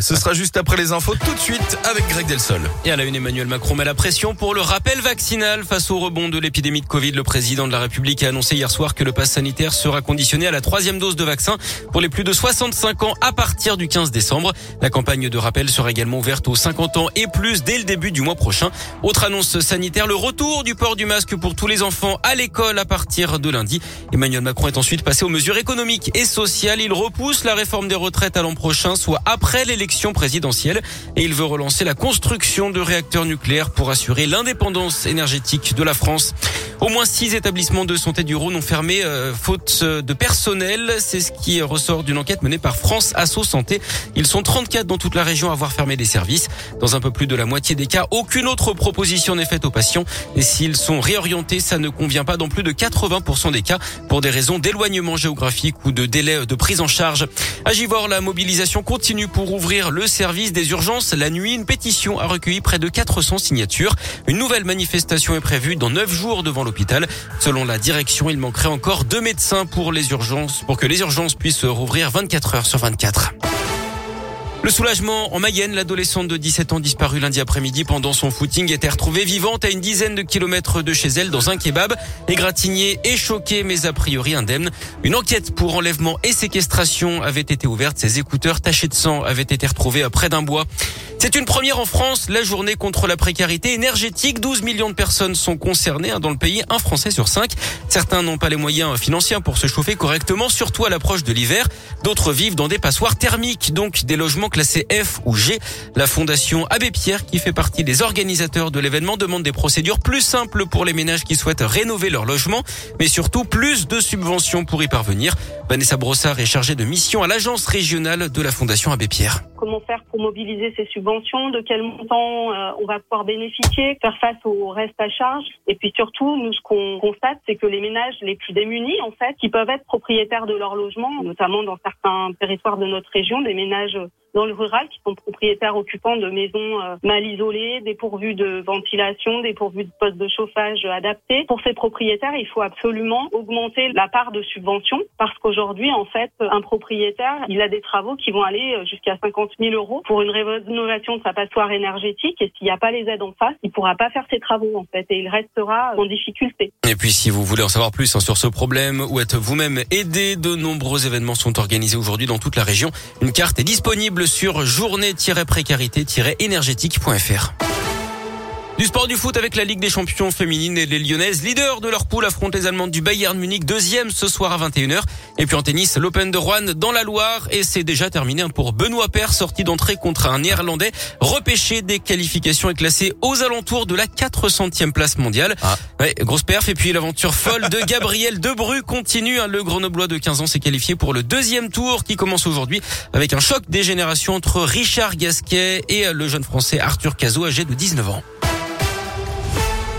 Ce sera juste après les infos, tout de suite avec Greg Delsol. Et à la une, Emmanuel Macron met la pression pour le rappel vaccinal face au rebond de l'épidémie de Covid. Le président de la République a annoncé hier soir que le pass sanitaire sera conditionné à la troisième dose de vaccin pour les plus de 65 ans à partir du 15 décembre. La campagne de rappel sera également ouverte aux 50 ans et plus dès le début du mois prochain. Autre annonce sanitaire, le retour du port du masque pour tous les enfants à l'école à partir de lundi. Emmanuel Macron est ensuite passé aux mesures économiques et sociales. Il repousse la réforme des retraites à l'an prochain, soit après l'élection présidentielle et il veut relancer la construction de réacteurs nucléaires pour assurer l'indépendance énergétique de la France. Au moins six établissements de santé du Rhône ont fermé euh, faute de personnel. C'est ce qui ressort d'une enquête menée par France Asso Santé. Ils sont 34 dans toute la région à avoir fermé des services. Dans un peu plus de la moitié des cas, aucune autre proposition n'est faite aux patients. Et s'ils sont réorientés, ça ne convient pas dans plus de 80% des cas pour des raisons d'éloignement géographique ou de délai de prise en charge. À Givor, la mobilisation continue pour ouvrir le service des urgences la nuit. Une pétition a recueilli près de 400 signatures. Une nouvelle manifestation est prévue dans 9 jours devant l'hôpital. Selon la direction, il manquerait encore deux médecins pour les urgences, pour que les urgences puissent rouvrir 24 heures sur 24. Le soulagement en Mayenne, l'adolescente de 17 ans disparue lundi après-midi pendant son footing était retrouvée vivante à une dizaine de kilomètres de chez elle dans un kebab, égratignée et choquée mais a priori indemne. Une enquête pour enlèvement et séquestration avait été ouverte. Ses écouteurs tachés de sang avaient été retrouvés près d'un bois. C'est une première en France, la journée contre la précarité énergétique. 12 millions de personnes sont concernées hein, dans le pays, un Français sur cinq. Certains n'ont pas les moyens financiers pour se chauffer correctement, surtout à l'approche de l'hiver. D'autres vivent dans des passoires thermiques, donc des logements classés F ou G. La fondation Abbé Pierre, qui fait partie des organisateurs de l'événement, demande des procédures plus simples pour les ménages qui souhaitent rénover leur logement, mais surtout plus de subventions pour y parvenir. Vanessa Brossard est chargée de mission à l'agence régionale de la fondation Abbé Pierre comment faire pour mobiliser ces subventions, de quel montant euh, on va pouvoir bénéficier, faire face au reste à charge? Et puis surtout, nous, ce qu'on constate, c'est que les ménages les plus démunis, en fait, qui peuvent être propriétaires de leur logement, notamment dans certains territoires de notre région, des ménages dans le rural qui sont propriétaires occupants de maisons euh, mal isolées, dépourvues de ventilation, dépourvues de postes de chauffage adaptés. Pour ces propriétaires, il faut absolument augmenter la part de subvention parce qu'aujourd'hui, en fait, un propriétaire, il a des travaux qui vont aller euh, jusqu'à 50 000 euros pour une rénovation de sa passoire énergétique et s'il n'y a pas les aides en face, il pourra pas faire ses travaux en fait et il restera en difficulté. Et puis si vous voulez en savoir plus hein, sur ce problème ou être vous-même aidé, de nombreux événements sont organisés aujourd'hui dans toute la région. Une carte est disponible sur journée-précarité-énergétique.fr. Du sport du foot avec la Ligue des champions féminines et les Lyonnaises, leaders de leur poule, affrontent les Allemandes du Bayern Munich, deuxième ce soir à 21h. Et puis en tennis, l'Open de Rouen dans la Loire. Et c'est déjà terminé pour Benoît Paire, sorti d'entrée contre un Néerlandais, repêché des qualifications et classé aux alentours de la 400e place mondiale. Ah. Ouais, grosse perf. Et puis l'aventure folle de Gabriel Debru continue. Le Grenoblois de 15 ans s'est qualifié pour le deuxième tour qui commence aujourd'hui avec un choc des générations entre Richard Gasquet et le jeune français Arthur Cazot, âgé de 19 ans.